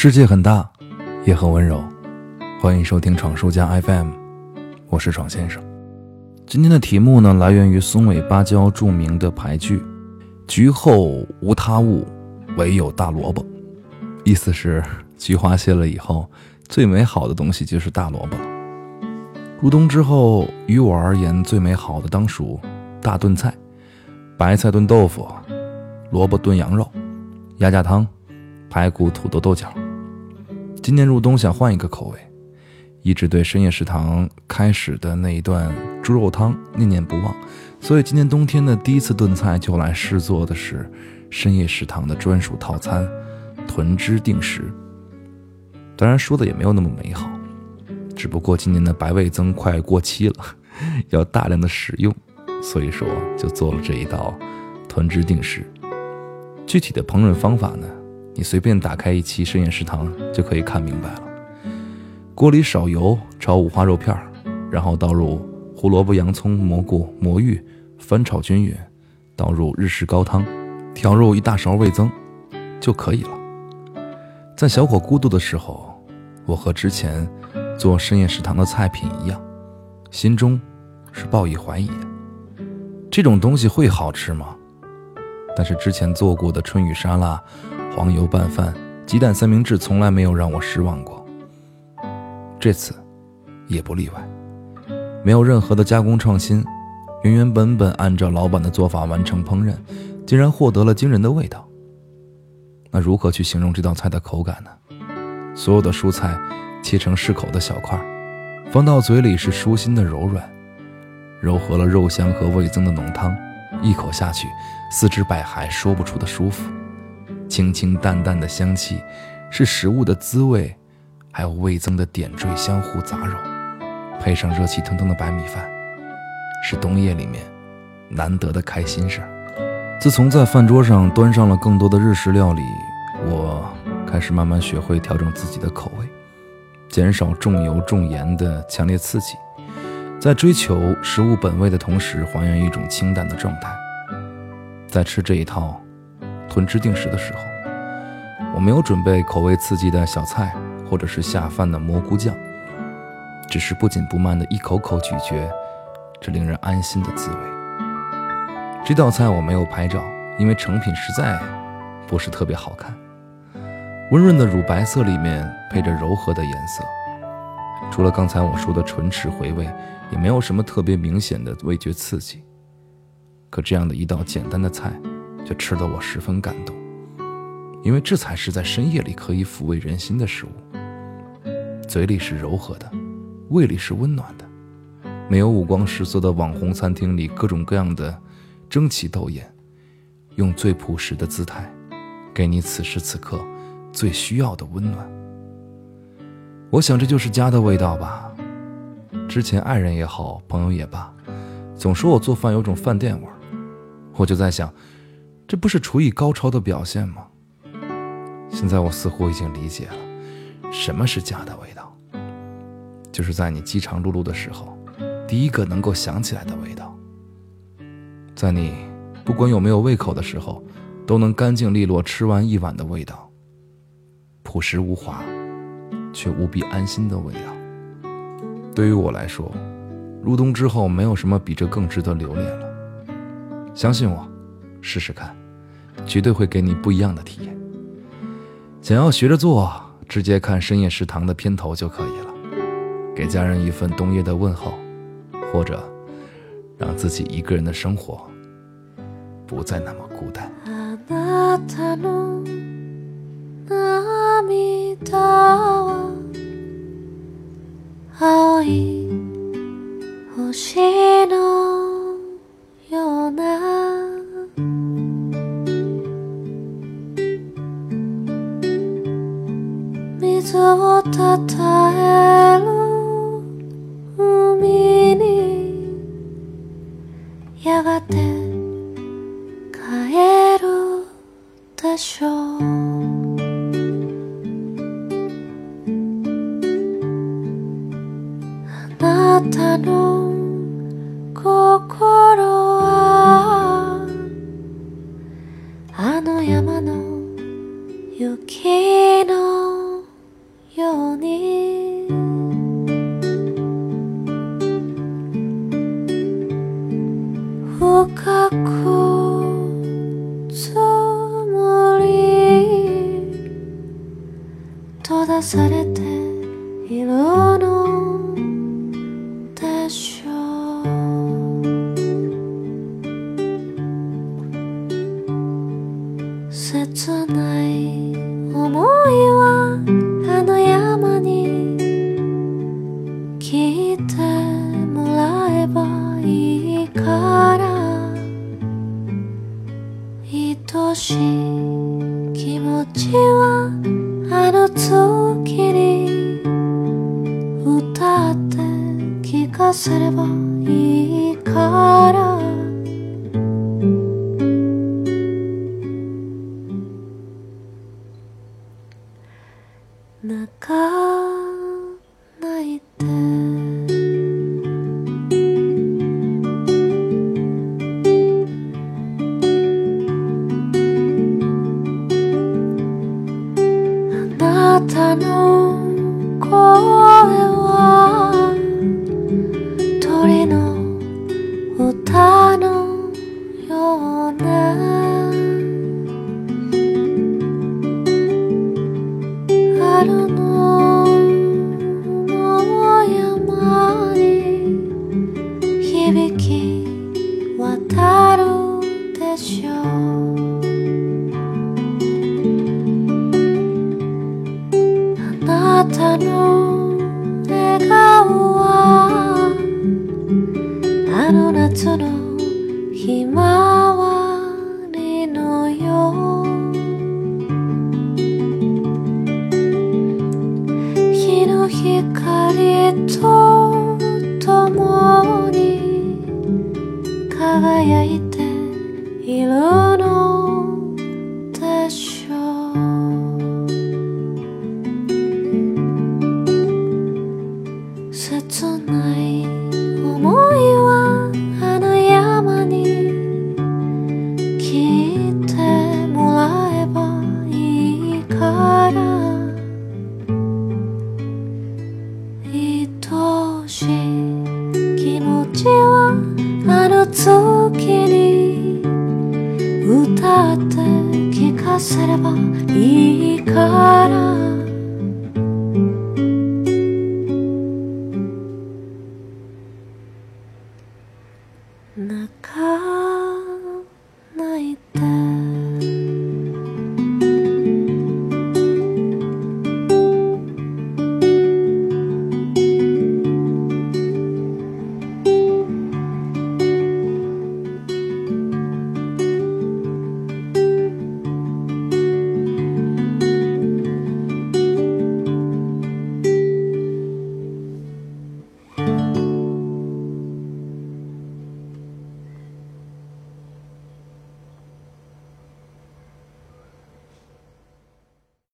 世界很大，也很温柔。欢迎收听闯书家 FM，我是闯先生。今天的题目呢，来源于松尾芭蕉著名的俳句：“菊后无他物，唯有大萝卜。”意思是菊花谢了以后，最美好的东西就是大萝卜。入冬之后，于我而言最美好的当属大炖菜：白菜炖豆腐，萝卜炖羊肉，鸭架汤，排骨土豆豆角。今年入冬想换一个口味。一直对深夜食堂开始的那一段猪肉汤念念不忘，所以今年冬天的第一次炖菜就来试做的是深夜食堂的专属套餐——豚汁定食。当然说的也没有那么美好，只不过今年的白味增快过期了，要大量的使用，所以说就做了这一道豚汁定食。具体的烹饪方法呢，你随便打开一期深夜食堂就可以看明白了。锅里少油，炒五花肉片儿，然后倒入胡萝卜、洋葱、蘑菇、魔芋，翻炒均匀，倒入日式高汤，调入一大勺味增，就可以了。在小火咕嘟的时候，我和之前做深夜食堂的菜品一样，心中是抱以怀疑：这种东西会好吃吗？但是之前做过的春雨沙拉、黄油拌饭、鸡蛋三明治，从来没有让我失望过。这次也不例外，没有任何的加工创新，原原本本按照老板的做法完成烹饪，竟然获得了惊人的味道。那如何去形容这道菜的口感呢？所有的蔬菜切成适口的小块，放到嘴里是舒心的柔软，糅合了肉香和味增的浓汤，一口下去，四肢百骸说不出的舒服，清清淡淡的香气，是食物的滋味。还有味增的点缀相互杂糅，配上热气腾腾的白米饭，是冬夜里面难得的开心事儿。自从在饭桌上端上了更多的日式料理，我开始慢慢学会调整自己的口味，减少重油重盐的强烈刺激，在追求食物本味的同时，还原一种清淡的状态。在吃这一套豚汁定食的时候，我没有准备口味刺激的小菜。或者是下饭的蘑菇酱，只是不紧不慢的一口口咀嚼，这令人安心的滋味。这道菜我没有拍照，因为成品实在不是特别好看。温润的乳白色里面配着柔和的颜色，除了刚才我说的唇齿回味，也没有什么特别明显的味觉刺激。可这样的一道简单的菜，却吃得我十分感动，因为这才是在深夜里可以抚慰人心的食物。嘴里是柔和的，胃里是温暖的，没有五光十色的网红餐厅里各种各样的争奇斗艳，用最朴实的姿态，给你此时此刻最需要的温暖。我想这就是家的味道吧。之前爱人也好，朋友也罢，总说我做饭有种饭店味儿，我就在想，这不是厨艺高超的表现吗？现在我似乎已经理解了。什么是家的味道？就是在你饥肠辘辘的时候，第一个能够想起来的味道。在你不管有没有胃口的时候，都能干净利落吃完一碗的味道。朴实无华，却无比安心的味道。对于我来说，入冬之后没有什么比这更值得留恋了。相信我，试试看，绝对会给你不一样的体验。想要学着做。直接看深夜食堂的片头就可以了，给家人一份冬夜的问候，或者让自己一个人的生活不再那么孤单。水をたたえる海にやがて帰るでしょう。あなたの心はあの山の雪のてもらえばいいから。愛しい気持ちはあの月に歌って聞かせればいいから。鳥の歌のような」「春の桃山に響き渡るでしょう。たの笑顔はあの夏のひまわりのよう日の光と共に輝いているさればいいから。